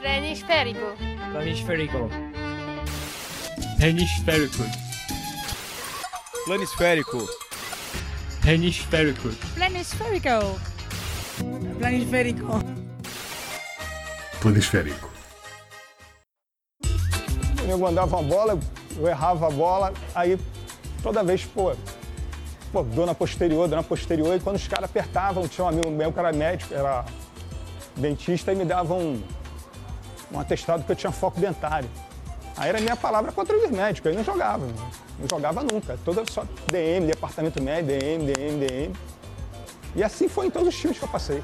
Planisférico. Planisférico. Planisférico. Planisférico. Planisférico. Planisférico. Planisférico. Planisférico. Eu mandava uma bola, eu errava a bola, aí toda vez, pô, pô, dor na posterior, dor na posterior, e quando os caras apertavam, tinha um amigo meu que era médico, era dentista, e me davam um, um atestado que eu tinha foco dentário. Aí era minha palavra contra os médicos, aí não jogava, não jogava nunca. Toda só DM, departamento médico, DM, DM, DM. E assim foi em todos os times que eu passei.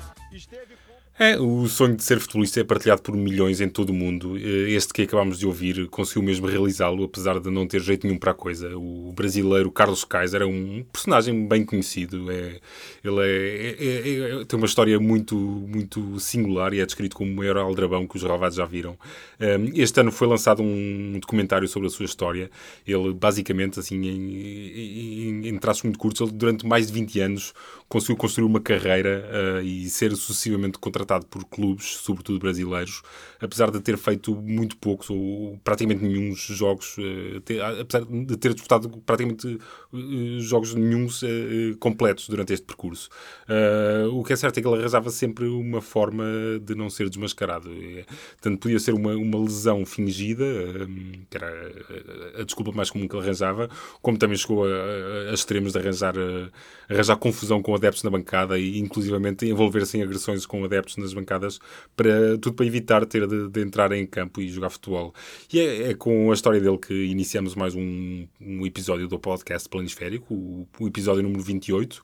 É, o sonho de ser futebolista é partilhado por milhões em todo o mundo. Eh, Este que acabámos de ouvir conseguiu mesmo realizá-lo, apesar de não ter jeito nenhum para a coisa. O brasileiro Carlos Kaiser é um personagem bem conhecido. É, ele é, é- é- tem uma história muito, muito singular e é descrito como o maior aldrabão que os relevados já viram. Eh, Este ano foi lançado um documentário sobre a sua história. Ele, basicamente, assim, em, em, em traços muito curtos, ele, durante mais de 20 anos conseguiu construir uma carreira eh, e ser sucessivamente contratado por clubes, sobretudo brasileiros, apesar de ter feito muito poucos ou praticamente nenhum jogos, eh, ter- apesar de ter disputado praticamente eh, jogos eh, eh, completos durante este percurso. O que é certo é que ele arranjava sempre uma forma de não ser desmascarado. Tanto podia ser uma, uma lesão fingida, eh, que era a desculpa mais comum que ele arranjava, como também chegou a, a- extremos de arranjar, arranjar confusão com adeptos na bancada e inclusivamente envolver-se em agressões com adeptos nas bancadas, para, tudo para evitar ter de, de entrar em campo e jogar futebol. E é, é com a história dele que iniciamos mais um, um episódio do podcast Planisférico, o, o episódio número 28,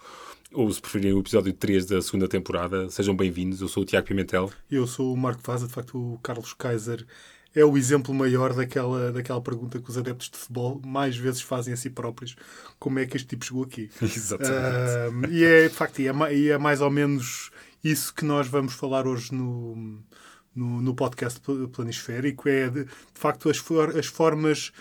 ou se preferirem o episódio 3 da segunda temporada. Sejam bem-vindos, eu sou o Tiago Pimentel. Eu sou o Marco Vaza, de facto, o Carlos Kaiser é o exemplo maior daquela, daquela pergunta que os adeptos de futebol mais vezes fazem a si próprios: como é que este tipo chegou aqui? Exatamente. Ah, e é, de facto, e é, e é mais ou menos isso que nós vamos falar hoje no, no, no podcast pl- planisférico. É, de, de facto, as, for- as formas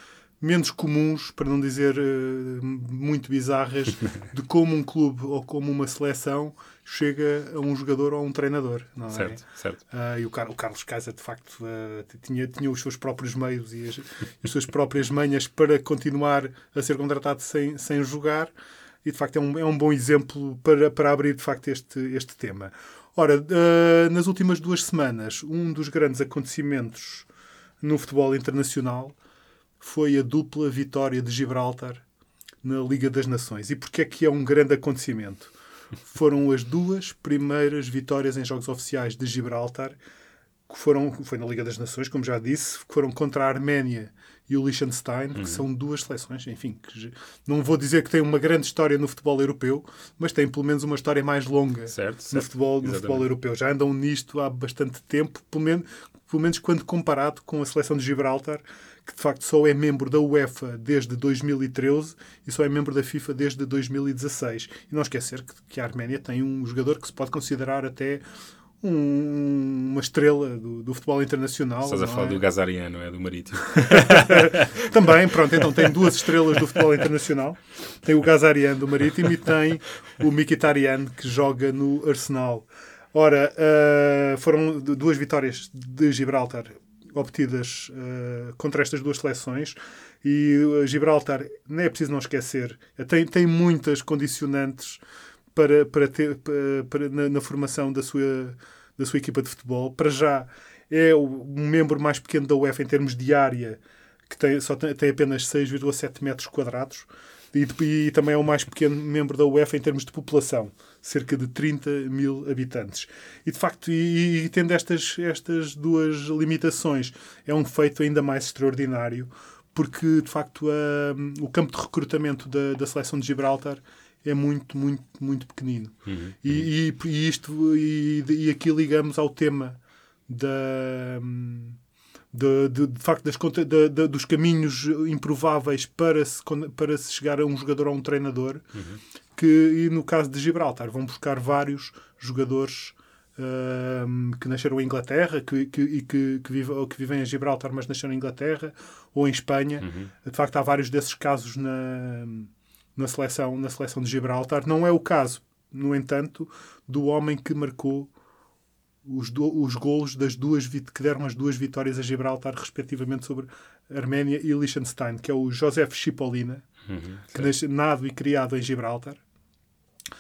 menos comuns, para não dizer eh, muito bizarras, de como um clube ou como uma seleção chega a um jogador ou a um treinador. Não é? Certo, certo. Ah, e o, Car- o Carlos Kaiser, de facto, ah, tinha, tinha os seus próprios meios e as, as suas próprias manhas para continuar a ser contratado sem, sem jogar. E, de facto, é um, é um bom exemplo para, para abrir, de facto, este, este tema. Ora, ah, nas últimas duas semanas, um dos grandes acontecimentos no futebol internacional foi a dupla vitória de Gibraltar na Liga das Nações. E porquê é que é um grande acontecimento? Foram as duas primeiras vitórias em jogos oficiais de Gibraltar, que foram, foi na Liga das Nações, como já disse, foram contra a Arménia e o Liechtenstein, que são duas seleções, enfim, que não vou dizer que têm uma grande história no futebol europeu, mas têm pelo menos uma história mais longa Certo, no, certo. futebol, no futebol europeu. Já andam nisto há bastante tempo, pelo menos, pelo menos quando comparado com a seleção de Gibraltar, que de facto só é membro da UEFA desde 2013 e só é membro da FIFA desde 2016. E não esquecer que, que a Arménia tem um jogador que se pode considerar até um- uma estrela do, do futebol internacional. Estás a não falar é? do Gazariano, é do Marítimo. Também, pronto, então tem duas estrelas do futebol internacional. Tem o Gazarian do Marítimo e tem o Mkhitaryan que joga no Arsenal. Ora, ah, foram du- duas vitórias de Gibraltar obtidas ah, contra estas duas seleções e ah, Gibraltar, não é preciso não esquecer, tem, tem muitas condicionantes para, para ter para- para- na, na formação da sua, da sua equipa de futebol. Para já é o membro mais pequeno da UEFA em termos de área, que tem, só tem, tem apenas 6,7 metros quadrados. E, e também é o mais pequeno membro da UEFA em termos de população, cerca de 30 mil habitantes. E de facto, e, e tendo estas, estas duas limitações, é um feito ainda mais extraordinário, porque de facto o campo de recrutamento da, da seleção de Gibraltar é muito, muito, muito pequenino. E, e, e isto e, e aqui ligamos ao tema da de, de, de facto das, da- da- dos caminhos improváveis para se, para se chegar a um jogador ou a um treinador que e no caso de Gibraltar vão buscar vários jogadores que nasceram em Inglaterra que, que, e que, que, vive, que vivem em Gibraltar mas nasceram em Inglaterra ou em Espanha. De facto há vários desses casos na, na, seleção, na seleção de Gibraltar não é o caso no entanto do homem que marcou os, do, os golos das duas que deram as duas vitórias a Gibraltar, respectivamente, sobre Arménia e Liechtenstein, que é o Josef Chipolina, uhum, que nasce, nado e criado em Gibraltar.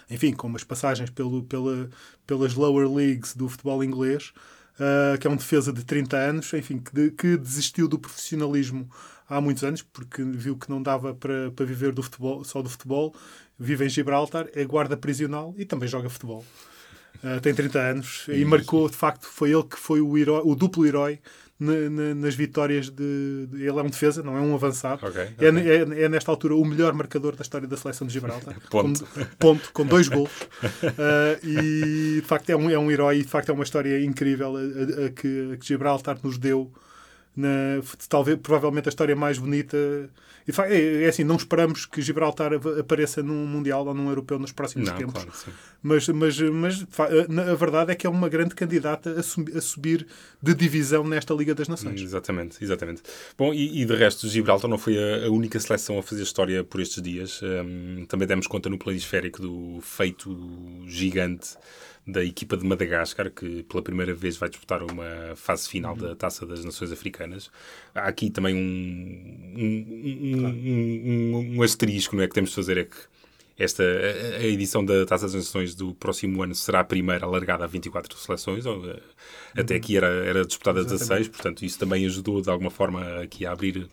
Enfim, com umas passagens pelo, pela, pelas lower leagues do futebol inglês, uh, que é um defesa de 30 anos, enfim, que, de, que desistiu do profissionalismo há muitos anos, porque viu que não dava para, para viver do futebol, só do futebol. Vive em Gibraltar, é guarda prisional e também joga futebol. Uh, tem 30 anos e marcou, de facto, foi ele que foi o, herói, o duplo herói na, na, nas vitórias de, de, Ele é um defesa, não é um avançado. Okay, okay. É, é, é, nesta altura o melhor marcador da história da seleção de Gibraltar. ponto. Com, ponto, com dois gols. Uh, e de facto é um, é um herói e de facto é uma história incrível a, a, a que, a que Gibraltar nos deu. Na, talvez, provavelmente a história mais bonita é, é assim, não esperamos que Gibraltar apareça num Mundial ou num Europeu nos próximos não, tempos. Claro, mas, mas, mas a verdade é que é uma grande candidata a, subir de divisão nesta Liga das Nações. Exatamente, exatamente. Bom, e, e de resto, Gibraltar não foi a, a, única seleção a fazer história por estes dias. Um, também demos conta no planisférico do feito gigante da equipa de Madagascar, que pela primeira vez vai disputar uma fase final da Taça das Nações Africanas. Há aqui também um, um, um, um, asterisco não é, que temos de fazer, é que esta, a edição da Taça das Nações do próximo ano será a primeira alargada a 24 seleções, ou, eh, até aqui era, era disputada a 16, portanto isso também ajudou de alguma forma aqui a abrir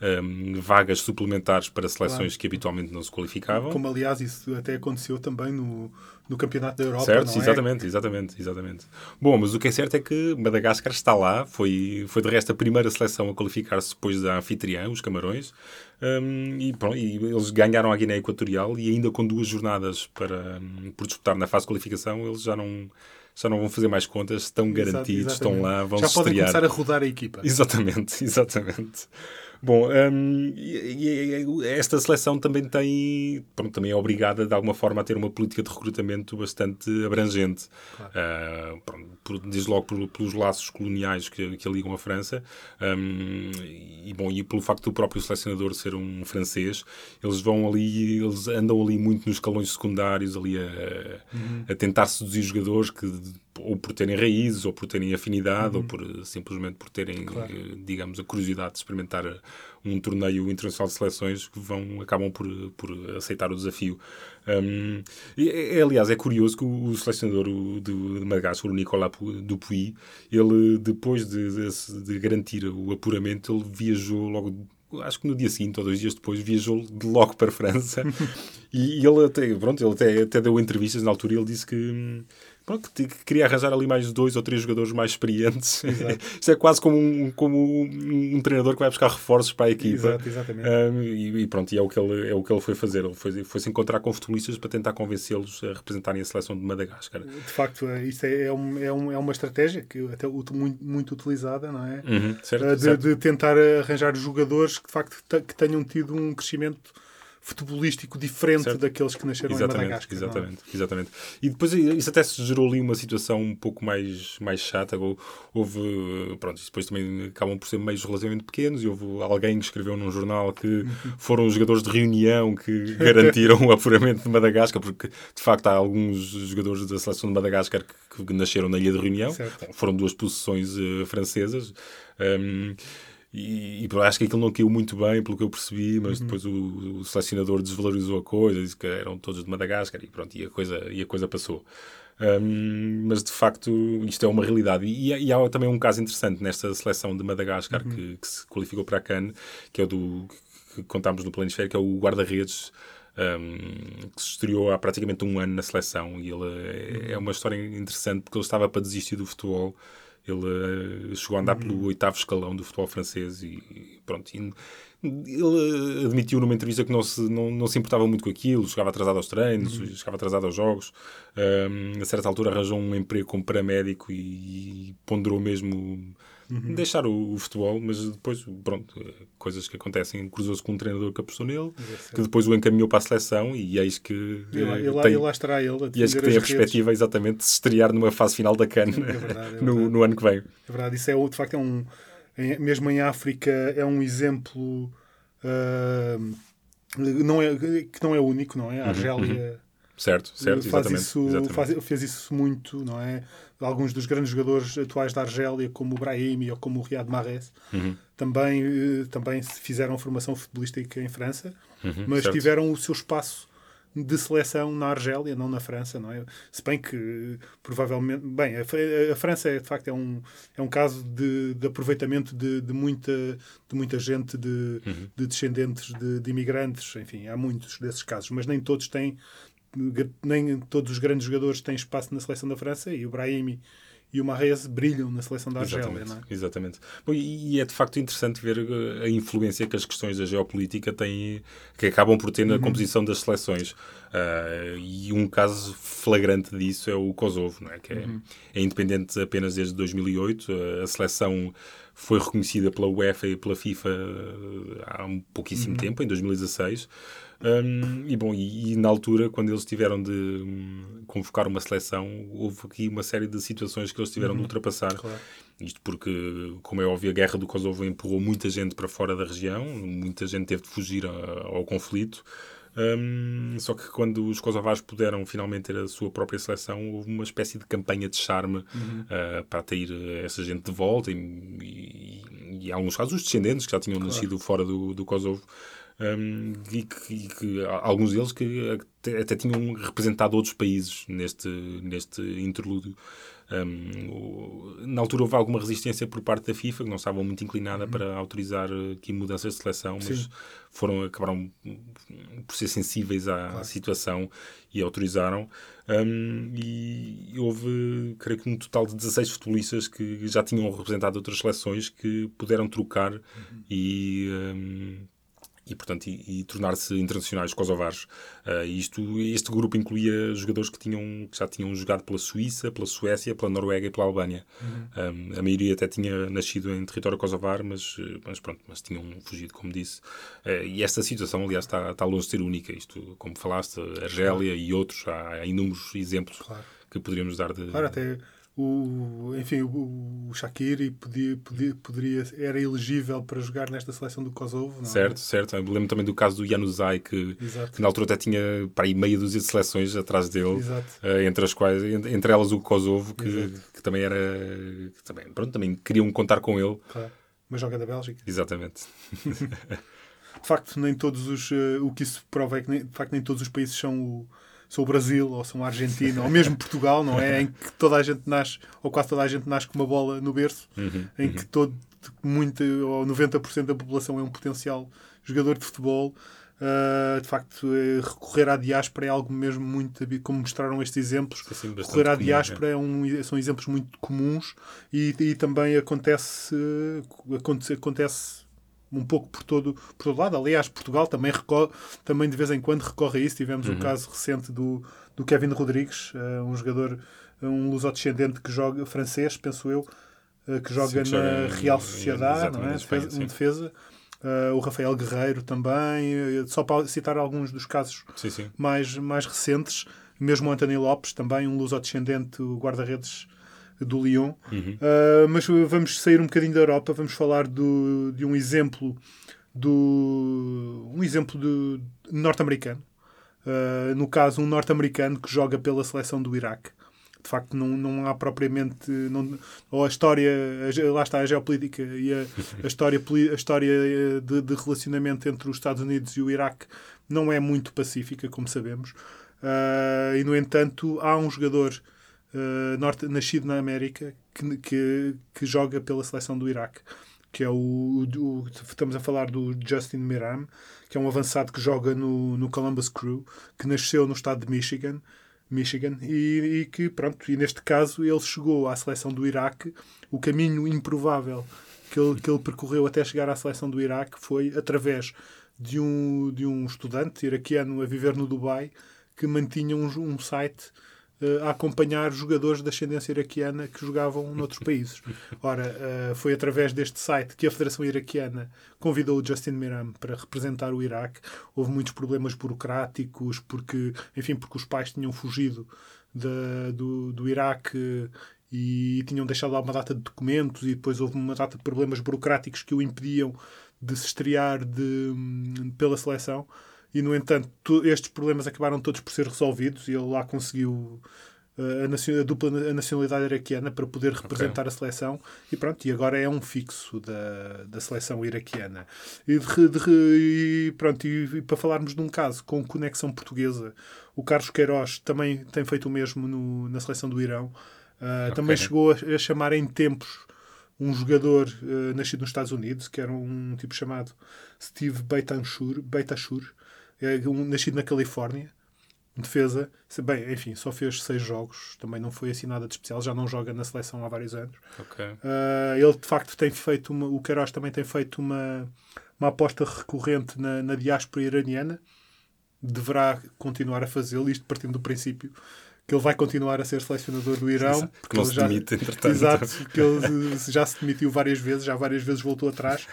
um, vagas suplementares para seleções claro. que habitualmente não se qualificavam. Como, aliás, isso até aconteceu também no, no Campeonato da Europa. Certo, é? exatamente, exatamente, exatamente. Bom, mas o que é certo é que Madagascar está lá, foi, foi de resto a primeira seleção a qualificar-se depois da anfitriã, os Camarões, um, e, pronto, e, eles ganharam a Guiné Equatorial e ainda com duas jornadas para, um, por disputar na fase de qualificação, eles já não já não vão fazer mais contas, estão garantidos, Exato, estão lá, vão Já podem estrear. começar a rodar a equipa. Exatamente, exatamente. Bom, um, esta seleção também tem, pronto, também é obrigada de alguma forma a ter uma política de recrutamento bastante abrangente. Claro. Uh, pronto, desde logo por, pelos laços coloniais que, que a ligam a França um, e, bom, e pelo facto do próprio selecionador ser um francês, eles vão ali, eles andam ali muito nos escalões secundários, ali a, uhum. a tentar seduzir jogadores que ou por terem raízes, ou por terem afinidade, uhum. ou por simplesmente por terem, claro. Eh, digamos, a curiosidade de experimentar um torneio internacional de seleções que vão, acabam por, por aceitar o desafio. Um, e, aliás, é curioso que o, o selecionador de, de Madagascar, o Nicolas Dupuy, ele, depois de, de, de garantir o apuramento, ele viajou logo acho que no dia seguinte ou dois dias depois viajou de logo para a França e, ele até pronto ele até, até deu entrevistas na altura e ele disse que pronto, que queria arranjar ali mais dois ou três jogadores mais experientes. Isto é quase como um, como um, treinador que vai buscar reforços para a equipa. Exato, exatamente. Um, e, e, pronto, e é o que ele, é o que ele foi fazer. Ele foi, foi se encontrar com futebolistas para tentar convencê-los a representarem a seleção de Madagascar. De facto, é, isto é, é, um, é, um, é uma estratégia que até muito, muito utilizada, não é? Uhum, certo, de, certo. de tentar arranjar jogadores que de facto que tenham tido um crescimento futebolístico diferente certo. daqueles que nasceram exatamente, em Madagascar. É? Exatamente, é? exatamente. E depois isso até se gerou ali uma situação um pouco mais, mais chata. Houve, pronto, depois também acabam por ser meios relativamente pequenos e houve alguém que escreveu num jornal que foram os jogadores de reunião que garantiram o apuramento de Madagascar, porque de facto há alguns jogadores da seleção de Madagascar que, que nasceram na Ilha de Reunião. Certo. Foram duas possessões uh, francesas. Um, e, e, acho que aquilo não caiu muito bem, pelo que eu percebi, mas uhum. depois o, o, selecionador desvalorizou a coisa, disse que eram todos de Madagascar e pronto, e a coisa, e a coisa passou. Um, mas de facto isto é uma realidade. E, e, há também um caso interessante nesta seleção de Madagascar uhum. que, que, se qualificou para a CAN, que é o do que contámos no planisfério, que é o guarda-redes. Um, que se estreou há praticamente um ano na seleção e ele é, é uma história interessante porque ele estava para desistir do futebol ele uh, chegou a andar uhum. pelo oitavo escalão do futebol francês e pronto. E, ele admitiu numa entrevista que não se, não, não se importava muito com aquilo, chegava atrasado aos treinos, uhum. chegava atrasado aos jogos. Um, a certa altura arranjou um emprego como paramédico e, e ponderou mesmo uhum. deixar o, o, futebol, mas depois, pronto, coisas que acontecem. Cruzou-se com um treinador que apostou nele, que depois o encaminhou para a seleção e eis que. E lá, e lá, tem, e lá estará ele. A e eis que tem a perspectiva exatamente de se estrear numa fase final da CAN é verdade, é no, no, ano que vem. É verdade, isso é de facto é um. Mesmo em África, é um exemplo. Uh, não é, que não é único, não é? A uhum, Argélia. Uhum. Certo, certo, faz exatamente, isso, exatamente. Faz, fez isso muito, não é? Alguns dos grandes jogadores atuais da Argélia, como o Brahimi ou como o Riyad Mahrez, também, eh, também fizeram formação futebolística em França, mas certo. tiveram o seu espaço de seleção na Argélia, não na França, não é? Se bem que provavelmente, bem, a, Fra- a França é, de facto é um, é um caso de, de aproveitamento de, de muita, de muita gente, de, de descendentes de, de imigrantes, enfim, há muitos desses casos, mas nem todos têm, nem todos os grandes jogadores têm espaço na seleção da França e o Brahimi e o Mahrez brilham na seleção da Argélia, Exatamente. não é? exatamente. Bom, e e é de facto interessante ver uh, a influência que as questões da geopolítica têm, que acabam por ter Uhum. na composição das seleções. Uh, e um caso flagrante disso é o Kosovo, é? que é, Uhum. é independente apenas desde 2008. Uh, a seleção foi reconhecida pela UEFA e pela FIFA uh, há um pouquíssimo Uhum. tempo, em 2016. Um, e bom, e, e na altura, quando eles tiveram de hum, convocar uma seleção, houve aqui uma série de situações que eles tiveram de ultrapassar. Uhum. Claro. Isto porque, como é óbvio, a guerra do Kosovo empurrou muita gente para fora da região, muita gente teve de fugir a- ao conflito. Hum, só que quando os kosovares puderam finalmente ter a sua própria seleção, houve uma espécie de campanha de charme ah, para atrair essa gente de volta e, e, e, em alguns casos, os descendentes que já tinham nascido fora do, do Kosovo. Hum, e, que, e que alguns deles que até, até tinham representado outros países neste, neste interlúdio. Um, na altura houve alguma resistência por parte da FIFA, que não estava muito inclinada para autorizar aqui mudanças de seleção, mas Sim. foram, acabaram por ser sensíveis à situação e autorizaram. Um, e houve, creio que, um total de 16 futebolistas que já tinham representado outras seleções que puderam trocar e. um, e, portanto, e, e tornar-se internacionais kosovares. Ah, isto, este grupo incluía jogadores que, tinham, que já tinham jogado pela Suíça, pela Suécia, pela Noruega e pela Albânia. Um, a maioria até tinha nascido em território kosovar, mas, eh, mas pronto, mas tinham fugido, como disse. Ah, e esta situação, aliás, está, está longe de ser única. Isto, como falaste, Argélia e outros, há, há inúmeros exemplos Claro. que poderíamos dar de... Claro, até o, enfim, o, o Shaqiri podia, podia, poderia, era elegível para jogar nesta seleção do Kosovo. Não é? Certo, certo. Eu me lembro também do caso do Januzaj, que, que na altura até tinha para aí meia dúzia de seleções atrás dele, eh, entre as quais, en- entre elas o Kosovo, que, que também era, que também, pronto, também queriam contar com ele. Claro. Mas joga da Bélgica. Exatamente. De facto, nem todos os. eh, o que isso prova é que nem, de facto nem todos os países são o, são o Brasil ou são a Argentina ou mesmo Portugal, não é? Em que toda a gente nasce, ou quase toda a gente nasce com uma bola no berço, em que todo, muito, ou 90% da população é um potencial jogador de futebol. Uh, de facto, eh, recorrer à diáspora é algo mesmo muito, como mostraram estes exemplos, Assim, bastante recorrer à comum, diáspora é um- são exemplos muito comuns e, e também acontece, acontece, acontece um pouco por todo, por todo lado. Aliás, Portugal também, recorre, também de vez em quando recorre a isso. Tivemos Uhum. o caso recente do, do Kevin Rodrigues, eh, um jogador, um lusodescendente que joga, francês, penso eu, eh, que joga que na Real Sociedade, não é? em Espanha, Defesa- sim. um defesa. Eh, o Rafael Guerreiro também, só para citar alguns dos casos Sim, sim. mais, mais recentes. Mesmo o António Lopes, também um lusodescendente, o guarda-redes do Lyon. Uh, mas vamos sair um bocadinho da Europa, vamos falar do, de um exemplo do um exemplo do norte-americano. Uh, no caso, um norte-americano que joga pela seleção do Iraque. De facto, não, não há propriamente. Não, ou a história. a lá está a geopolítica e a, a história, a história eh, de, de relacionamento entre os Estados Unidos e o Iraque não é muito pacífica, como sabemos. Uh, e, no entanto, há um jogador uh, norte, nascido na América que, que, que joga pela seleção do Iraque, que é o, o- Estamos a falar do Justin Miram, que é um avançado que joga no, no Columbus Crew, que nasceu no estado de Michigan. Michigan e, e que pronto e neste caso ele chegou à seleção do Iraque o caminho improvável que ele, que ele percorreu até chegar à seleção do Iraque foi através de um, de um estudante iraquiano a viver no Dubai que mantinha um, um site eh, a acompanhar jogadores de ascendência iraquiana que jogavam noutros países. Ora, eh, foi através deste site que a Federação Iraquiana convidou o Justin Miram para representar o Iraque. Houve muitos problemas burocráticos, porque, enfim, porque os pais tinham fugido da- do, do Iraque e tinham deixado lá uma data de documentos e depois houve uma data de problemas burocráticos que o impediam de se estrear de, pela seleção. E, no entanto, to- estes problemas acabaram todos por ser resolvidos e ele lá conseguiu uh, a, dupla a nacionalidade iraquiana para poder representar a seleção e pronto, e agora é um fixo da, da seleção iraquiana. E, de de e pronto, e, e para falarmos de um caso com conexão portuguesa, o Carlos Queiroz também tem feito o mesmo no- na seleção do Irão. Uh, Também chegou a, a chamar em tempos um jogador uh, nascido nos Estados Unidos, que era um tipo chamado Steve Beitancourt, é um, nascido na Califórnia, defesa. Bem, enfim, só fez seis jogos, também não foi assim nada de especial, já não joga na seleção há vários anos. Ok. Uh, ele de facto tem feito uma, o Queiroz também tem feito uma, uma aposta recorrente na, na diáspora iraniana deverá continuar a fazê-lo, isto partindo do princípio que ele vai continuar a ser selecionador do Irão Porque não se demite, entretanto. Exato, que ele já se demitiu várias vezes, já várias vezes voltou atrás.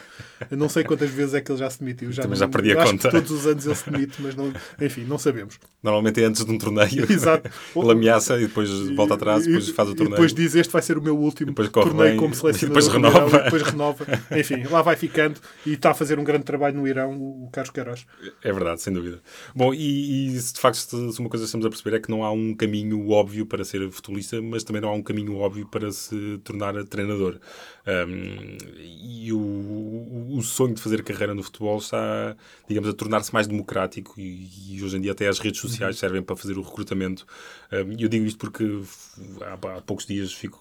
Eu não sei quantas vezes é que ele já se demitiu. Já não- já perdi a conta. Que todos os anos ele se demite, mas não, enfim, não sabemos. Normalmente é antes de um torneio. Exato. Ele ameaça e depois volta atrás, E- depois faz o e torneio. depois diz este vai ser o meu último Depois torneio bem, como e selecionador depois renova. Irão, e depois renova. Enfim, lá vai ficando e está a fazer um grande trabalho no Irão, o Carlos Queiroz. É verdade, sem dúvida. Bom, e, e de facto se uma coisa que estamos a perceber é que não há um caminho óbvio para ser futebolista, mas também não há um caminho óbvio para se tornar treinador. Um, e o, o- sonho de fazer carreira no futebol está, digamos, a tornar-se mais democrático e, e hoje em dia até as redes sociais servem para fazer o recrutamento. Um, E eu digo isto porque há, há poucos dias fico,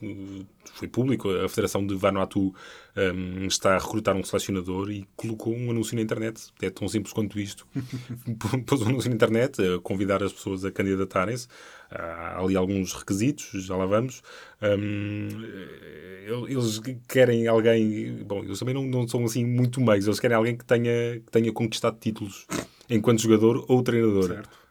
foi público, a Federação de Vanuatu um, está a recrutar um selecionador e colocou um anúncio na internet. É tão simples quanto isto. Pôs um anúncio na internet a convidar as pessoas a candidatarem-se. Há ali alguns requisitos, já lá vamos. Um, eles querem alguém. Bom, eles também não, não são assim muito meios. Eles querem alguém que tenha, que tenha conquistado títulos enquanto jogador ou treinador. Certo.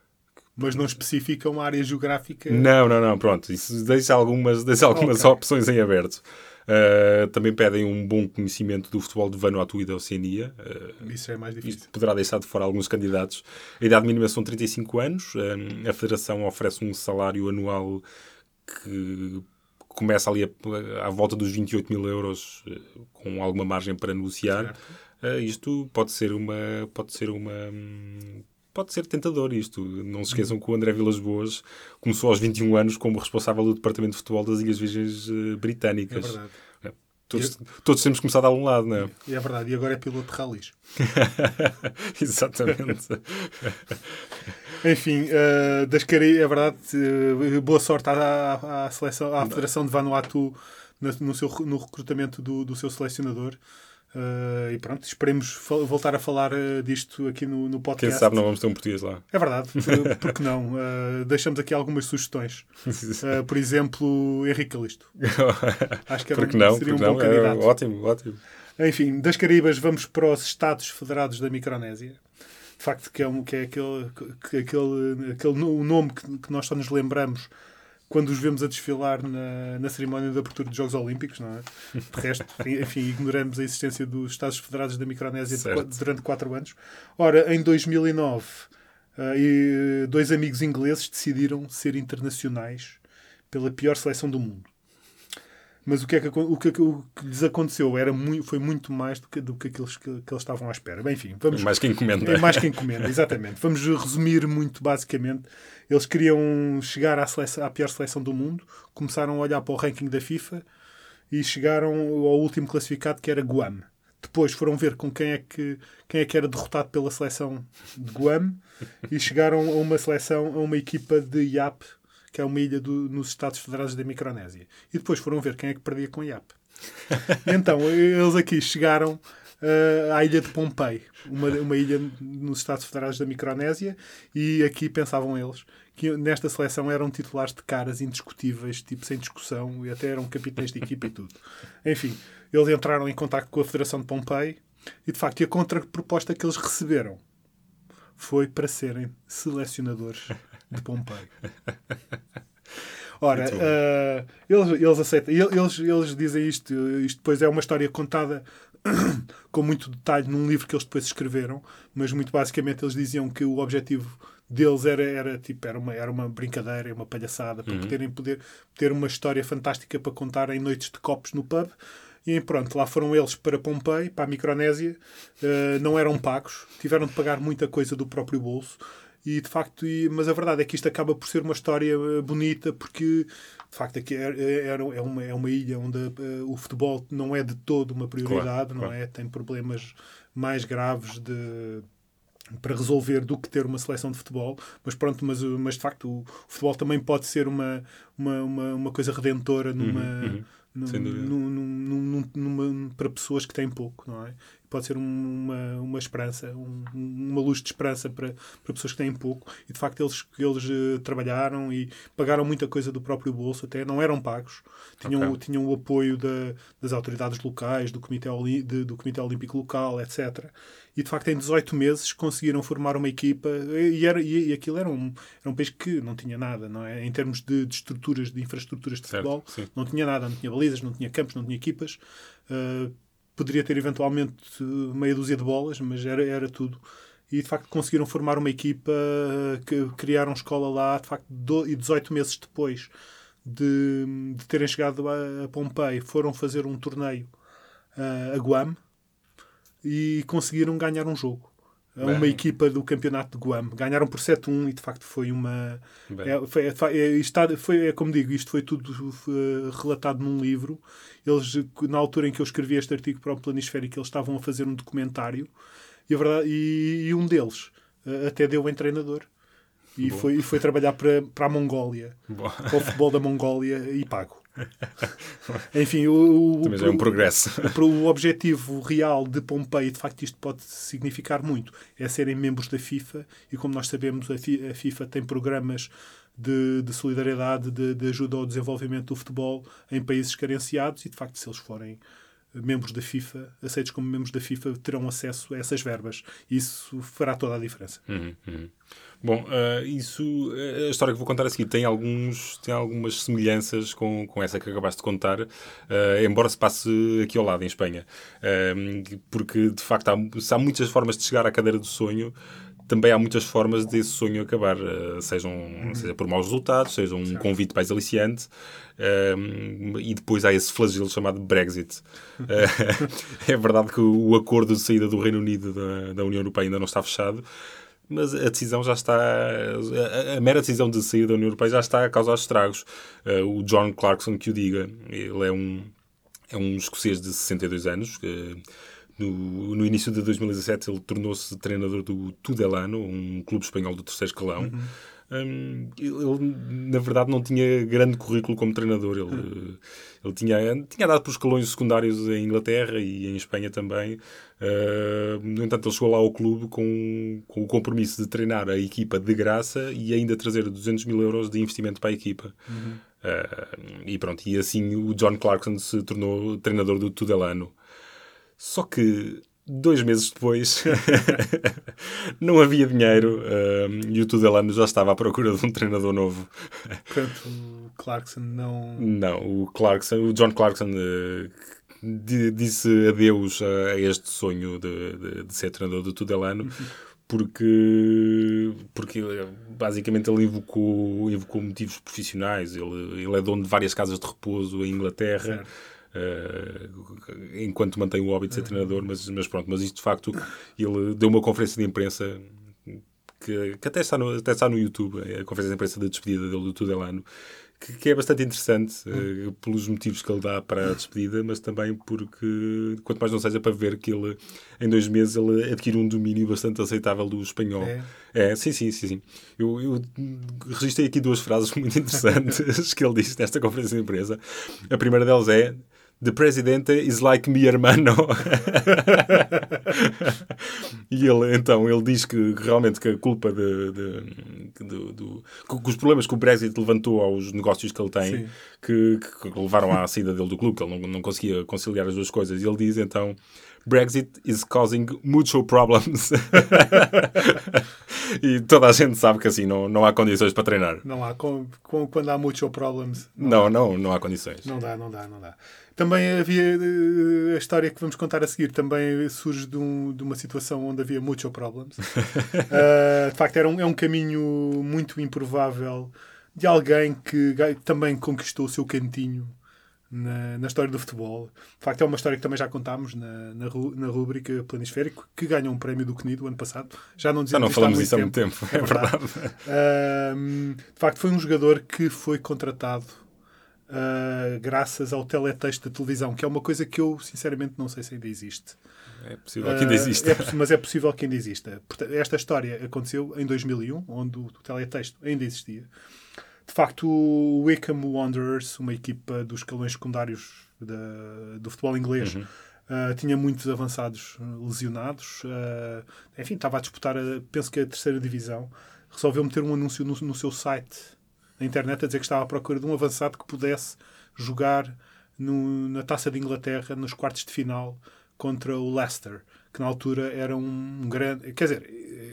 Mas não especificam a área geográfica. Não, não, não, pronto. Isso deixa algumas, deixa algumas Ok. opções em aberto. Uh, também pedem um bom conhecimento do futebol de Vanuatu e da Oceania. Uh, Isso é mais difícil. poderá deixar de fora alguns candidatos. A idade mínima são 35 anos. Um, a Federação oferece um salário anual que começa ali a- à volta dos 28 mil euros, eh, com alguma margem para negociar. Eh, isto pode ser uma. Pode ser uma. Pode ser tentador isto. Não se esqueçam que o André Vilas Boas começou aos 21 anos como responsável do Departamento de Futebol das Ilhas Virgens eh, É Britânicas. verdade. Todos, todos temos começado a um lado, não é? É verdade. E agora é piloto de ralis. Exatamente. Enfim, uh, das Cari é verdade. uh, boa sorte à, à, à seleção, à Federação de Vanuatu no, no seu, no recrutamento do, do seu selecionador. Uh, e pronto, esperemos voltar a falar uh, disto aqui no, no Quem podcast. sabe não vamos ter um português lá. É verdade, uh, porque não? Deixamos aqui algumas sugestões. Por exemplo, Henrique Calisto. Acho que era Porque um- não? seria um Porque bom não? É, candidato. ótimo, ótimo. Enfim, das Caribas vamos para os Estados Federados da Micronésia. De facto, que é, um, que é aquele, que, aquele, aquele nome que, que nós só nos lembramos quando os vemos a desfilar na, na cerimónia de abertura dos Jogos Olímpicos, não é? De resto, enfim, ignoramos a existência dos Estados Federados da Micronésia de durante quatro anos. Ora, em 2009, ah, e dois amigos ingleses decidiram ser internacionais pela pior seleção do mundo. Mas o que, é que, o que, é o que lhes aconteceu era muito, foi muito mais do que, do que aqueles que, que eles estavam à espera. Bem, enfim, vamos, Mais que encomenda. é mais que encomenda, exatamente. Vamos resumir muito basicamente. Eles queriam chegar à, seleção, à pior seleção do mundo, começaram a olhar para o ranking da FIFA e chegaram ao último classificado que era Guam. Depois foram ver com quem é que, quem é que era derrotado pela seleção de Guam e chegaram a uma seleção, a uma equipa de Yap, que é uma ilha do- nos Estados Federados da Micronésia. E depois foram ver quem é que perdia com Yap. E então, eles aqui chegaram uh, à ilha de Pompei, uma, uma ilha nos Estados Federados da Micronésia, e aqui pensavam eles que nesta seleção eram titulares de caras indiscutíveis, tipo sem discussão, e até eram capitães de equipa e tudo. Enfim, eles entraram em contato com a Federação de Pompei, e de facto a contraproposta que eles receberam foi para serem selecionadores de Pompei. Ora, eh, eles, eles aceitam. Eles, eles dizem isto. Isto depois é uma história contada com muito detalhe num livro que eles depois escreveram, mas muito basicamente eles diziam que o objetivo deles era, era, tipo, era, uma, era uma brincadeira, uma palhaçada, para poderem poder ter uma história fantástica para contar em noites de copos no pub. E pronto, lá foram eles para Pompei, para a Micronésia, eh, não eram pagos, tiveram de pagar muita coisa do próprio bolso. E de facto, e, mas a verdade é que isto acaba por ser uma história eh, bonita porque de facto aqui é, é, é, uma, é uma ilha onde uh, o futebol não é de todo uma prioridade, Claro, não claro. é? Tem problemas mais graves de para resolver do que ter uma seleção de futebol, mas pronto, mas, uh, mas de facto o, futebol também pode ser uma, uma, uma, uma coisa redentora numa, uhum. dúvida. num- num- num- numa- para pessoas que têm pouco, não é? Pode ser um- uma, uma esperança, um- uma luz de esperança para, para pessoas que têm pouco. E de facto eles, eles eh, trabalharam e pagaram muita coisa do próprio bolso, até não eram pagos. Tinham, Ok. tinham o apoio da- das autoridades locais, do Comitê, Oli- de- do Comitê Olímpico Local, etc. E de facto em 18 meses conseguiram formar uma equipa e, era, e, e aquilo era um, era um país que não tinha nada, não é? Em termos de, de estruturas, de infraestruturas de Certo, futebol, sim. não tinha nada, não tinha balizas, não tinha campos, não tinha equipas. Uh, poderia ter eventualmente uh, meia dúzia de bolas, mas era, era tudo. E de facto conseguiram formar uma equipa, uh, que criaram escola lá, de facto, do, e 18 meses depois de, de terem chegado a, a Pompei, foram fazer um torneio uh, a Guam e conseguiram ganhar um jogo. A uma Bem. equipa do campeonato de Guam. Ganharam por 7-1 e de facto foi uma, é, foi, é, é, está- foi, é como digo, isto foi tudo eh, relatado num livro. Eles, na altura em que eu escrevi este artigo para o Planisférico, eles estavam a fazer um documentário e, a verdade, e, e um deles eh, até deu em treinador. E Boa. foi, e foi trabalhar para, para a Mongólia, Bom, para o futebol da Mongólia e pago. Enfim, o, o, também é um o- progresso. para o objetivo real de Pompei, de facto, isto pode significar muito, é serem membros da FIFA e, como nós sabemos, a, a FIFA tem programas de, de solidariedade, de, de ajuda ao desenvolvimento do futebol em países carenciados e, de facto, se eles forem membros da FIFA, aceitos como membros da FIFA, terão acesso a essas verbas. Isso fará toda a diferença. Uhum, uhum. Bom, eh, isso, eh, a história que vou contar a seguir tem, alguns, tem algumas semelhanças com, com essa que acabaste de contar, eh, embora se passe aqui ao lado, em Espanha. Eh, porque, de facto, há, há muitas formas de chegar à cadeira do sonho, também há muitas formas desse sonho acabar, eh, sejam, seja por maus resultados, seja um convite mais aliciante, eh, e depois há esse flagelo chamado Brexit. Eh, é verdade que o acordo de saída do Reino Unido da, da União Europeia ainda não está fechado, mas a decisão já está. A, a mera decisão de sair da União Europeia já está a causar estragos. Eh, o John Clarkson, que o diga, ele é um, é um escocês de 62 anos. que no, no início de 2017 ele tornou-se treinador do Tudelano, um clube espanhol do terceiro escalão. Hum, ele, na verdade, não tinha grande currículo como treinador. Ele, ele tinha, tinha dado por escalões secundários em Inglaterra e em Espanha também. Uh, no entanto, ele chegou lá ao clube com, com o compromisso de treinar a equipa de graça e ainda trazer 200 mil euros de investimento para a equipa. Uh, e pronto, e assim o John Clarkson se tornou treinador do Tudelano. Só que dois meses depois não havia dinheiro um, e o Tudelano já estava à procura de um treinador novo. Portanto, o Clarkson não. Não, o Clarkson, o John Clarkson di- disse adeus a, este sonho de, de- de ser treinador do Tudelano. Porque, porque eh, basicamente ele invocou, invocou motivos profissionais. Ele, ele é dono de várias casas de repouso em Inglaterra. Eh, enquanto mantém o hobby de ser treinador, mas, mas pronto, mas isto de facto ele deu uma conferência de imprensa que, que até, está no, até está no YouTube, é a conferência de imprensa da despedida dele do Tudelano, que, que é bastante interessante eh, pelos motivos que ele dá para a despedida, mas também porque, quanto mais não seja para ver que ele, em dois meses, ele adquire um domínio bastante aceitável do espanhol. É. É, sim, sim, sim. sim. Eu, eu registrei aqui duas frases muito interessantes que ele disse nesta conferência de imprensa. A primeira delas é The Presidente is like mi hermano. e ele, então, ele diz que realmente que a culpa de, de- do- que os problemas que o Brexit levantou aos negócios que ele tem, que, levaram à saída dele do clube, que ele não, não conseguia conciliar as duas coisas. E ele diz, então, Brexit is causing mucho problems. e toda a gente sabe que assim não, não há condições para treinar. Não há. Com, com- quando há mucho problems. Não, não, não há condições. Não dá, não dá, não dá. Também havia eh, a história que vamos contar a seguir, também surge de, um- de uma situação onde havia mucho problems. Eh, de facto, era um, é um caminho muito improvável de alguém que também conquistou o seu cantinho na, na história do futebol. De facto, é uma história que também já contámos na, na, na rúbrica Planisférico, que ganhou um prémio do CNID o ano passado. Já não Já não falamos isso há muito tempo, é verdade. Ahm, de facto, foi um jogador que foi contratado ah, graças ao teletexto da televisão, que é uma coisa que eu, sinceramente, não sei se ainda existe. É possível que ainda Ah, exista. é possi- mas é possível que ainda exista. Esta história aconteceu em 2001, onde o teletexto ainda existia. De facto, o Wickham Wanderers, uma equipa dos escalões secundários da- do futebol inglês, Uhum. ah, tinha muitos avançados lesionados. ah, enfim, estava a disputar, a- penso que a terceira divisão. Resolveu meter um anúncio no, no seu site, na internet, a dizer que estava à procura de um avançado que pudesse jogar no- na Taça de Inglaterra nos quartos de final contra o Leicester, que na altura era um grande. Quer dizer,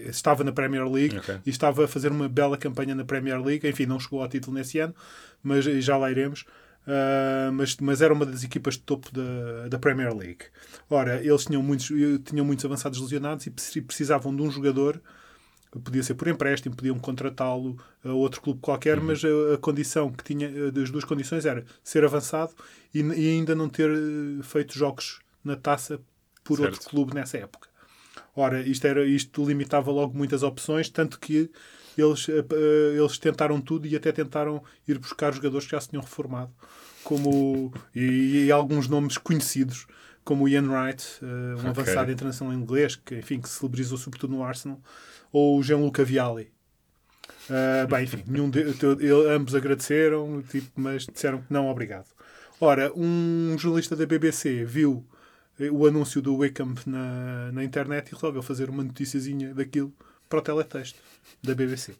estava na Premier League Ok. e estava a fazer uma bela campanha na Premier League. Enfim, não chegou ao título nesse ano, mas já lá iremos. Ah, mas, mas era uma das equipas de topo da, da Premier League. Ora, eles tinham muitos, tinham muitos avançados lesionados e preci- precisavam de um jogador podia ser por empréstimo, podiam contratá-lo a outro clube qualquer, mas a, a condição que tinha, eh, das duas condições era ser avançado e, e ainda não ter eh, feito jogos na taça por Certo. outro clube nessa época. Ora, isto, era, isto limitava logo muitas opções, tanto que eles, eh, eles tentaram tudo e até tentaram ir buscar jogadores que já se tinham reformado, como e, e alguns nomes conhecidos, como o Ian Wright, eh, um Ok. avançado internacional inglês, que, enfim, que se celebrizou sobretudo no Arsenal, ou o Gianluca Vialli. Ah, bem, enfim, nenhum de, ele- ambos agradeceram, tipo, mas disseram que não, obrigado. Ora, um jornalista da BBC viu eh, o anúncio do Wickham na, na internet e resolveu fazer uma noticiazinha daquilo para o teletexto da BBC.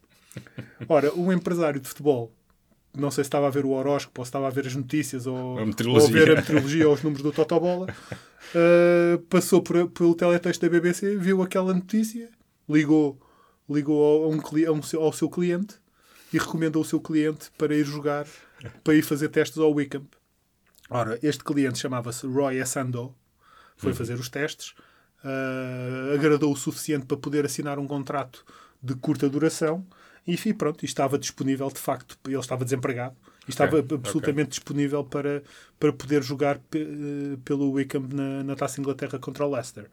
Ora, um empresário de futebol, não sei se estava a ver o horóscopo ou se estava a ver as notícias ou, A ou a ver a meteorologia ou os números do Totobola, uh, passou por, pelo teletexto da BBC, viu aquela notícia, ligou, ligou a um, a um seu- ao seu cliente e recomendou o seu cliente para ir jogar, para ir fazer testes ao Wickham. Ora, este cliente chamava-se Roy Essando, foi fazer os testes, uh, agradou o suficiente para poder assinar um contrato de curta duração enfim, pronto, e estava disponível de facto, ele estava desempregado e estava Ok, absolutamente disponível para, para poder jogar eh, pelo Wickham na, na Taça Inglaterra contra o Leicester.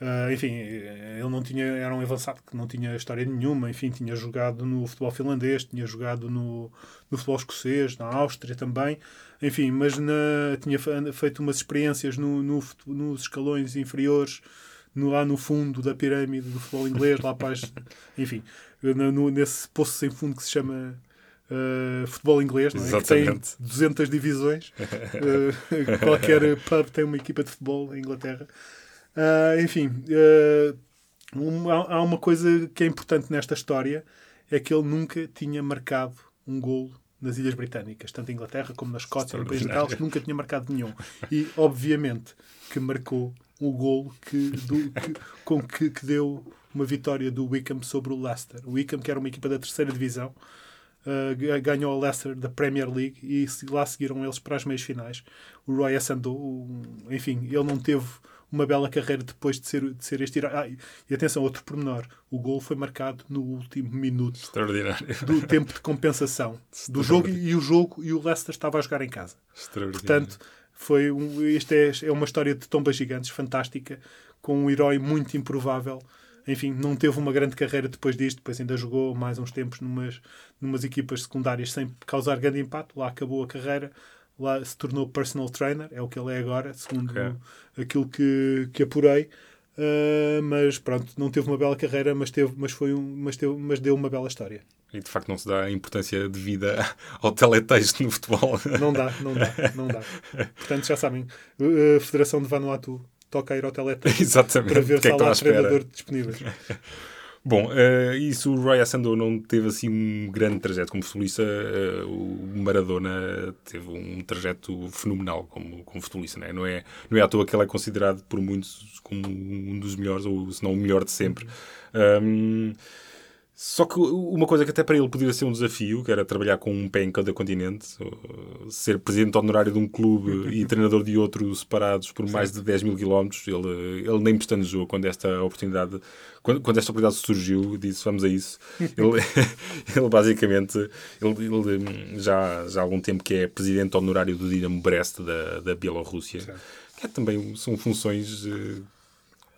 Ah, enfim, eh, ele não tinha, era um avançado que não tinha história nenhuma, enfim, tinha jogado no futebol finlandês, tinha jogado no, no futebol escocês, na Áustria também, enfim, mas na, tinha fe- feito umas experiências no, no nos escalões inferiores, no, lá no fundo da pirâmide do futebol inglês, lá para as, enfim, no, nesse poço sem fundo que se chama ah, futebol inglês, não é? que tem Exatamente. 200 divisões, Ah, qualquer pub tem uma equipa de futebol em Inglaterra. Ah, enfim, uma- há uma coisa que é importante nesta história, é que ele nunca tinha marcado um golo nas Ilhas Britânicas, tanto em Inglaterra como na Escócia, no País de Gales, nunca tinha marcado nenhum. E, obviamente, que marcou o golo que, do- que- com que, que deu uma vitória do Wickham sobre o Leicester. O Wickham, que era uma equipa da terceira divisão, Uh, ga- ganhou o Leicester da Premier League e lá seguiram eles para as meias finais. O Roy Essando, um, enfim, ele não teve uma bela carreira depois de ser, de ser este. Ah, e atenção, outro pormenor: o gol foi marcado no último minuto Extraordinário. do tempo de compensação do jogo e o jogo e o Leicester estava a jogar em casa. Extraordinário. Portanto, foi um, isto é, é uma história de tombas gigantes, fantástica, com um herói muito improvável. Enfim, não teve uma grande carreira depois disto, depois ainda jogou mais uns tempos numas, numas equipas secundárias sem causar grande impacto. Lá acabou a carreira, lá se tornou personal trainer, é o que ele é agora, segundo Ok. aquilo que, que apurei. Ah, mas pronto, não teve uma bela carreira, mas, teve, mas, foi um, mas, teve, mas deu uma bela história. E de facto não se dá importância devida ao teletexto no futebol. Não dá, não dá, não dá. Portanto, já sabem, a Federação de Vanuatu toca a ir ao teletexto Exatamente. para ver que é se que há lá treinador disponíveis. Bom, eh, isso o Roy Assandou não teve assim um grande trajeto como futebolista. eh, o Maradona teve um trajeto fenomenal como, como futebolista. Né? Não, é, não é à toa que ele é considerado por muitos como um dos melhores, ou se não o melhor de sempre. Um, Só que uma coisa que até para ele poderia ser um desafio, que era trabalhar com um pé em cada continente, ser presidente honorário de um clube e treinador de outro separados por mais de 10 mil quilómetros, ele, ele nem pestanejou quando esta oportunidade, quando, quando esta oportunidade surgiu, disse vamos a isso. ele, ele basicamente, ele, ele, já, já há algum tempo que é presidente honorário do Dinamo Brest da, da Bielorrússia, que é também são funções eh,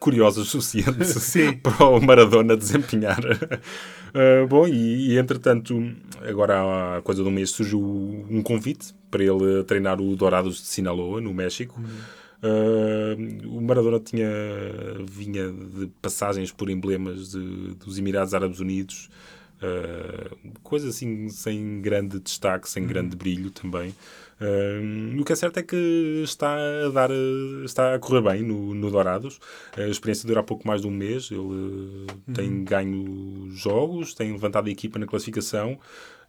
curiosas o suficiente para o Maradona desempenhar. Uh, bom, e, e, entretanto, agora há coisa de um mês surgiu um convite para ele treinar o Dourados de Sinaloa, no México. Uhum. Uh, o Maradona tinha, vinha de passagens por emblemas de, dos Emirados Árabes Unidos, uh, coisa assim sem grande destaque, sem uhum. grande brilho também. Uh, o que é certo é que está a dar, está a correr bem no, no Dourados. A experiência dura pouco mais de um mês. Ele uhum. tem ganho jogos, tem levantado a equipa na classificação.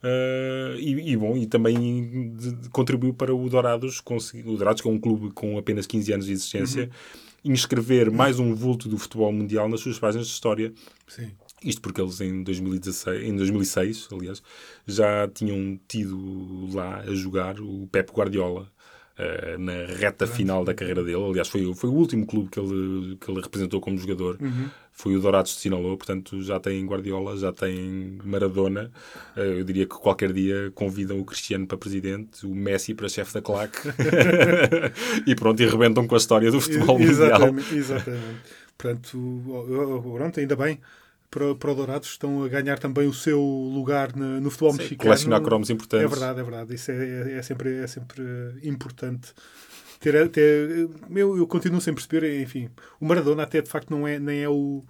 Uh, e, e, bom, e também de, de, contribuiu para o Dourados, conseguir, o Dourados, que é um clube com apenas 15 anos de existência, uhum. inscrever mais um vulto do futebol mundial nas suas páginas de história. Sim. Isto porque eles em, 2016, em 2006, aliás, já tinham tido lá a jogar o Pep Guardiola uh, na reta final da carreira dele. Aliás, foi, foi o último clube que ele, que ele representou como jogador. Uhum. Foi o Dourados de Sinaloa, portanto já tem Guardiola, já tem Maradona. Uh, eu diria que qualquer dia convidam o Cristiano para presidente, o Messi para chefe da claque e pronto, e rebentam com a história do futebol exatamente, mundial. Exatamente. Portanto, pronto, ainda bem para, para o Dourados estão a ganhar também o seu lugar no, no futebol Sim, mexicano. Colecionar cromos importantes. É verdade, é verdade. Isso é, é, é sempre, é sempre importante. Ter, ter, eu, eu continuo sem perceber, enfim, o Maradona até de facto não é, nem é o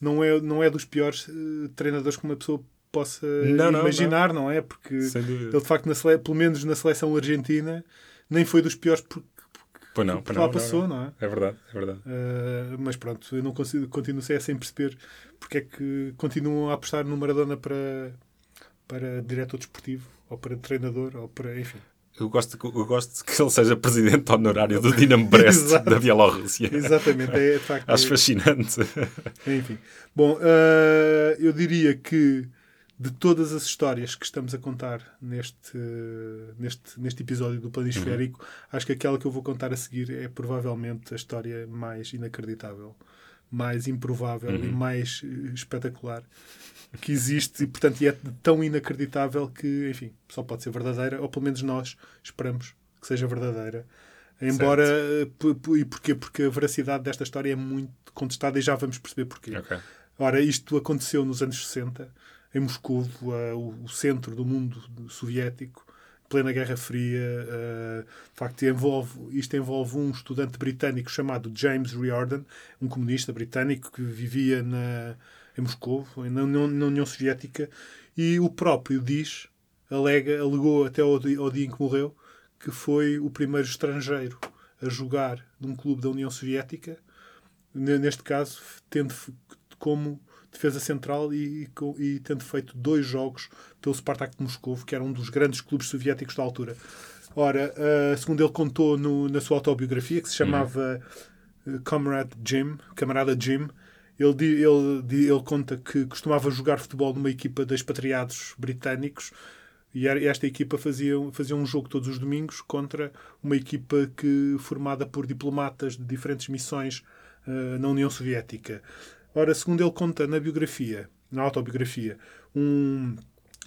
não é, não é dos piores uh, treinadores que uma pessoa possa não, imaginar, não, não. não é? Porque ele de facto, na sele... pelo menos na seleção argentina, nem foi dos piores porque Pois não, pois lá não, passou, não, não, é? É verdade, é verdade. Uh, mas pronto, eu não consigo, continuo sem perceber porque é que continuam a apostar no Maradona para, para diretor desportivo, ou para treinador, ou para, enfim. Eu gosto, eu gosto que ele seja presidente honorário do Dinamo Brest da Bielorrússia. Exatamente, é, de facto. Acho é... fascinante. Enfim. Bom, uh, eu diria que de todas as histórias que estamos a contar neste, neste, neste episódio do Planisférico, uhum. acho que aquela que eu vou contar a seguir é provavelmente a história mais inacreditável, mais improvável uhum. e mais eh, espetacular que existe e, portanto, é tão inacreditável que, enfim, só pode ser verdadeira, ou pelo menos nós esperamos que seja verdadeira. Embora, certo. e porquê? Porque a veracidade desta história é muito contestada e já vamos perceber porquê. Okay. Ora, isto aconteceu nos anos 60 em Moscou, o centro do mundo soviético, plena Guerra Fria. Uh, de facto, envolve, isto envolve um estudante britânico chamado James Riordan, um comunista britânico que vivia na, em Moscou, na União, na União Soviética, e o próprio diz, alega, alegou até ao, ao dia em que morreu, que foi o primeiro estrangeiro a jogar num clube da União Soviética, neste caso, tendo como defesa central e, e, e, tendo feito dois jogos pelo Spartak de Moscou, que era um dos grandes clubes soviéticos da altura. Ora, uh, segundo ele contou no, na sua autobiografia, que se chamava uh, Comrade Jim, Camarada Jim, ele, ele, ele conta que costumava jogar futebol numa equipa de expatriados britânicos e esta equipa fazia, fazia um jogo todos os domingos contra uma equipa que formada por diplomatas de diferentes missões uh, na União Soviética. Ora, segundo ele conta na biografia, na autobiografia, um,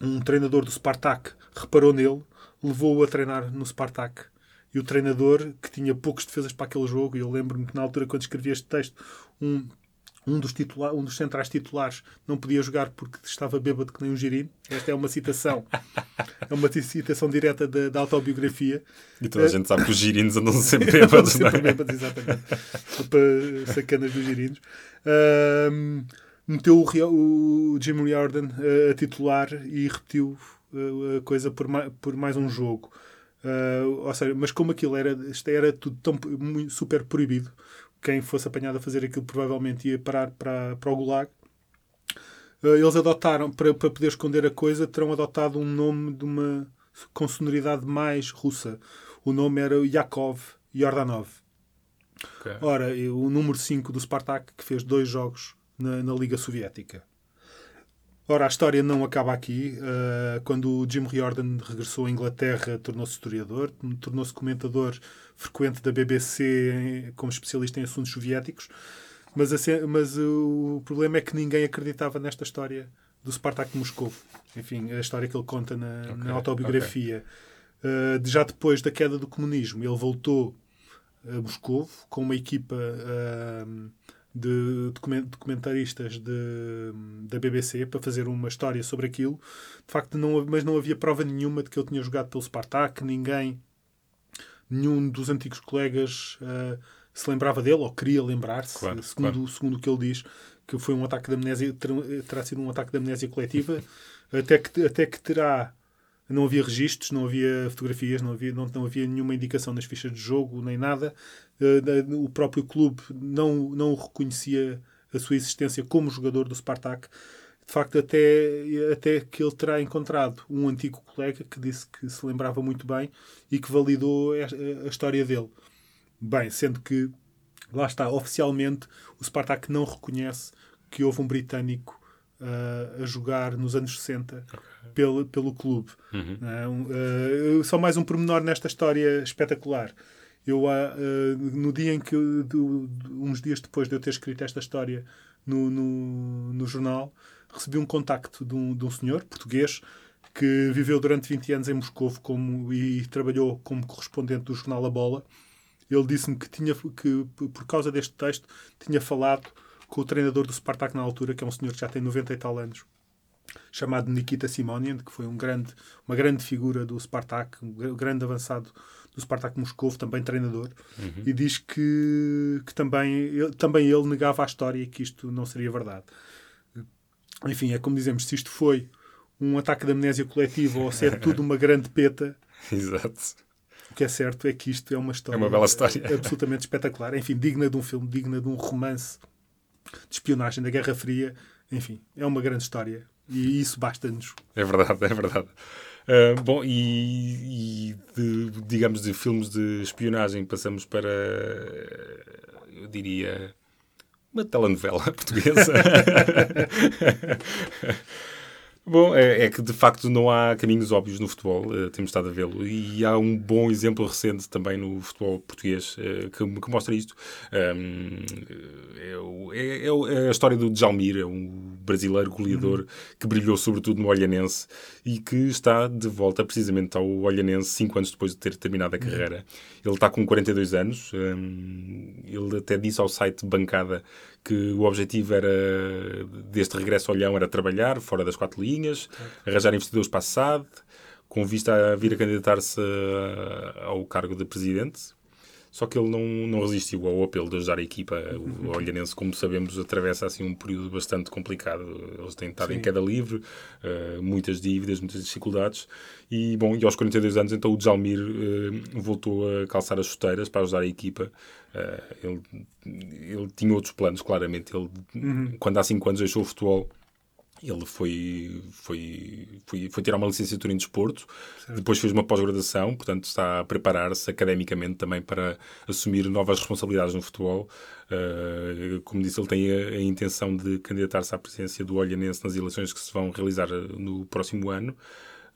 um treinador do Spartak reparou nele, levou-o a treinar no Spartak. E o treinador, que tinha poucos defesas para aquele jogo, e eu lembro-me que na altura, quando escrevi este texto, um, um dos, titula um dos centrais titulares não podia jogar porque estava bêbado que nem um girino. Esta é uma citação. é uma citação direta da, da autobiografia. E toda a gente sabe que os girinos andam sempre bêbados. andam sempre bêbados, exatamente. Para sacanas dos girinos. Uh, meteu o, o Jim Riordan uh, a titular e repetiu uh, a coisa por, ma por mais um jogo. Uh, ou seja, mas como aquilo era, isto era tudo tão super proibido, quem fosse apanhado a fazer aquilo provavelmente ia parar para, para o Gulag. Uh, eles adotaram, para, para poder esconder a coisa, terão adotado um nome de uma com sonoridade mais russa. O nome era Yakov Yordanov. Okay. Ora, o número 5 do Spartak, que fez dois jogos na, na Liga Soviética. Ora, a história não acaba aqui. Uh, quando o Jim Riordan regressou à Inglaterra, tornou-se historiador, tornou-se comentador frequente da BBC como especialista em assuntos soviéticos. Mas, a, mas o problema é que ninguém acreditava nesta história do Spartak de Moscou. Enfim, a história que ele conta na, okay, na autobiografia. Okay. Uh, já depois da queda do comunismo, ele voltou a Moscou com uma equipa uh, de documentaristas de, da BBC para fazer uma história sobre aquilo. De facto, não, mas não havia prova nenhuma de que ele tinha jogado pelo Spartak. Ninguém, nenhum dos antigos colegas uh, se lembrava dele ou queria lembrar-se, claro, segundo, claro. segundo o que ele diz, que foi um ataque de amnésia, terá sido um ataque de amnésia coletiva, até que, até que terá não havia registros, não havia fotografias, não havia, não, não havia nenhuma indicação nas fichas de jogo, nem nada. Uh, o próprio clube não, não reconhecia a sua existência como jogador do Spartak. De facto, até, até que ele terá encontrado um antigo colega que disse que se lembrava muito bem e que validou a, a história dele. Bem, sendo que, lá está, oficialmente, o Spartak não reconhece que houve um britânico uh, a jogar nos anos 60 okay. pelo, pelo clube. Uhum. Uh, só mais um pormenor nesta história espetacular. Eu, uh, no dia em que, uns dias depois de eu ter escrito esta história no, no, no jornal, recebi um contacto de um, de um senhor português que viveu durante 20 anos em Moscou como, e trabalhou como correspondente do jornal A Bola. Ele disse-me que, tinha, que, por causa deste texto, tinha falado com o treinador do Spartak na altura, que é um senhor que já tem 90 e tal anos, chamado Nikita Simonian, que foi um grande, uma grande figura do Spartak, um grande avançado do Spartak Moscou, também treinador, uhum. e diz que, que também, ele, também ele negava a história e que isto não seria verdade. Enfim, é como dizemos, se isto foi um ataque de amnésia coletiva ou se é tudo uma grande peta. Exato. O que é certo é que isto é uma história, é uma bela história. absolutamente espetacular. Enfim, digna de um filme, digna de um romance de espionagem da Guerra Fria. Enfim, é uma grande história e isso basta-nos. É verdade, é verdade. Uh, bom, e, e de, digamos de filmes de espionagem passamos para, eu diria, uma telenovela portuguesa. Bom, é, é, que de facto não há caminhos óbvios no futebol, uh, temos estado a vê-lo, e há um bom exemplo recente também no futebol português uh, que, que, mostra isto. Um, é, é, é, a história do Djalmir, é um brasileiro goleador uhum. que brilhou sobretudo no Olhanense e que está de volta precisamente ao Olhanense cinco anos depois de ter terminado a uhum. carreira. Uhum. Ele está com 42 anos, um, ele até disse ao site Bancada que o objetivo era, deste regresso ao Leão, era trabalhar fora das quatro linhas, arranjar investidores para a SAD, com vista a vir a candidatar-se ao cargo de presidente. Só que ele não, não resistiu ao apelo de ajudar a equipa. O Olhanense, como sabemos, atravessa assim um período bastante complicado. Eles têm estado Sim. em queda livre, uh, muitas dívidas, muitas dificuldades. E, bom, e aos 42 anos, então o Djalmir uh, voltou a calçar as chuteiras para ajudar a equipa. Uh, ele, ele tinha outros planos, claramente. Ele, uhum. quando há 5 anos deixou o futebol, ele foi, foi, foi, foi tirar uma licenciatura em desporto, certo. depois fez uma pós-graduação, portanto está a preparar-se academicamente também para assumir novas responsabilidades no futebol. Uh, como disse, ele tem a, a intenção de candidatar-se à presidência do Olhanense nas eleições que se vão realizar no próximo ano.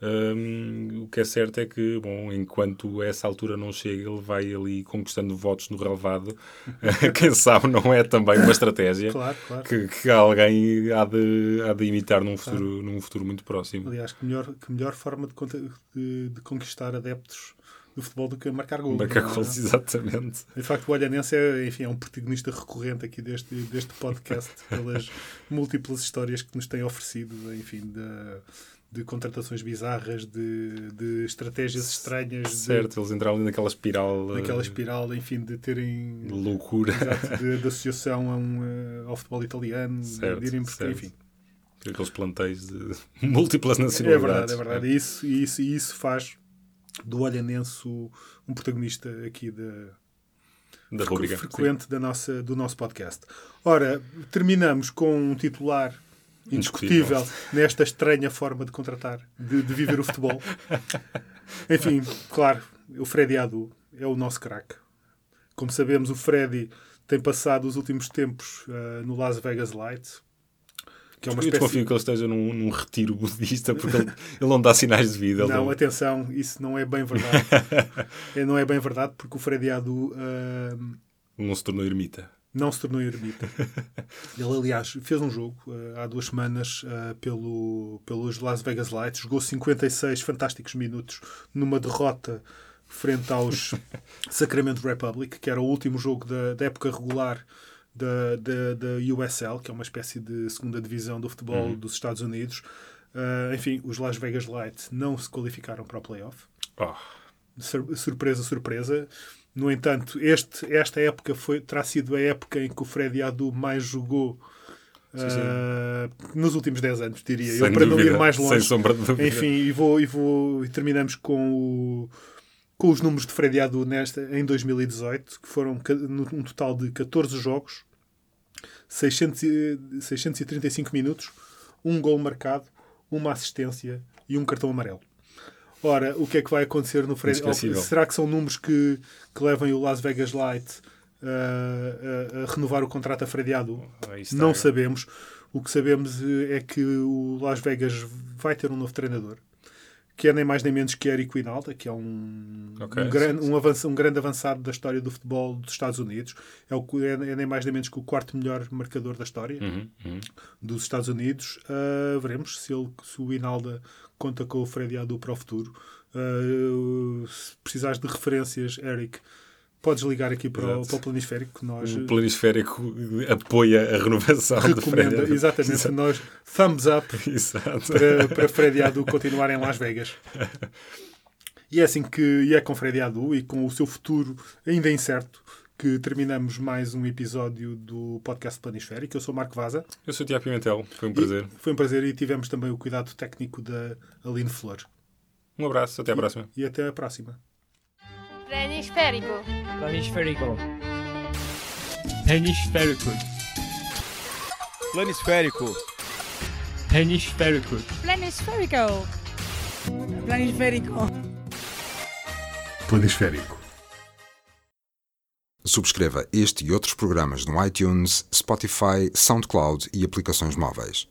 Um, o que é certo é que, bom, enquanto essa altura não chega, ele vai ali conquistando votos no relevado. Quem sabe não é também uma estratégia claro, claro. Que, que, alguém há de, há de imitar num futuro, claro. num futuro muito próximo. Aliás, que melhor, que melhor forma de, de, de conquistar adeptos do futebol do que marcar gols. Marcar é? gols, exatamente. De facto, o Olhanense é, enfim, é um protagonista recorrente aqui deste, deste podcast, pelas múltiplas histórias que nos tem oferecido, enfim, da de contratações bizarras, de, de estratégias estranhas. Certo, de, eles entraram ali naquela espiral. Naquela eh, espiral, enfim, de terem. Loucura. Exato, de, de associação a um, eh, ao futebol italiano, certo, de irem, certo. enfim. Aqueles planteios de múltiplas nacionalidades. É verdade, é verdade. É. Isso, isso, isso faz do Olhanense um protagonista aqui da, da rubrica, frequente da nossa, do nosso podcast. Ora, terminamos com um titular indiscutível nesta estranha forma de contratar, de, de viver o futebol. Enfim, claro, o Freddy Adu é o nosso craque. Como sabemos, o Freddy tem passado os últimos tempos uh, no Las Vegas Lights. que é uma Eu espécie desconfio que ele esteja num, num retiro budista porque ele, ele não dá sinais de vida. Não, não- atenção, isso não é bem verdade. É, não é bem verdade porque o Freddy Adu ah, não se tornou ermita. Não se tornou ermita. Ele, aliás, fez um jogo ah, há duas semanas ah, pelo, pelos Las Vegas Lights, jogou 56 fantásticos minutos numa derrota frente aos Sacramento Republic, que era o último jogo da, da época regular da, da, da USL, que é uma espécie de segunda divisão do futebol dos Estados Unidos. Ah, enfim, os Las Vegas Lights não se qualificaram para o playoff Oh, sur- surpresa, surpresa. No entanto, este, esta época foi, terá sido a época em que o Freddy Adu mais jogou Sim, sim. ah, nos últimos 10 anos, diria sem eu, para não dúvida, ir mais longe. Enfim, e, vou, e, vou, e terminamos com, o, com os números de Freddy Adu nesta, em 2018, que foram um total de 14 jogos, 600, e- 635 minutos, um gol marcado, uma assistência e um cartão amarelo. Ora, o que é que vai acontecer no? Inesquecível. Será que são números que, que levem o Las Vegas Light uh, a, a renovar o contrato a isso Não sabemos. O que sabemos eh, é que o Las Vegas vai ter um novo treinador, que é nem mais nem menos que Eric Winalda, que é um, Ok, um, grande, sim, sim. um, avança- um grande avançado da história do futebol dos Estados Unidos. É, o, é, é nem mais nem menos que o quarto melhor marcador da história Uhum, uhum. dos Estados Unidos. Ah, veremos se, ele, se o Winalda conta com o Freddy Adu para o futuro. Ah, se precisares de referências, Eric, podes ligar aqui para, o, para o Planisférico, que nós O planisférico apoia a renovação de recomenda, Fred. exatamente, Exato. nós thumbs up Exato. para, para Freddy Adu continuar em Las Vegas. E é assim que e é com Freddy Adu e com o seu futuro ainda incerto que terminamos mais um episódio do podcast Planisférico. Eu sou Marco Vaza. Eu sou o Tiago Pimentel. Foi um prazer. E foi um prazer e tivemos também o cuidado técnico da Aline Flor. Um abraço. Até à próxima. E até a próxima. Planisférico. Planisférico. Hemisférico. Planisférico. Hemisférico. Planisférico. Planisférico. Planisférico. Subscreva este e outros programas no iTunes, Spotify, SoundCloud e aplicações móveis.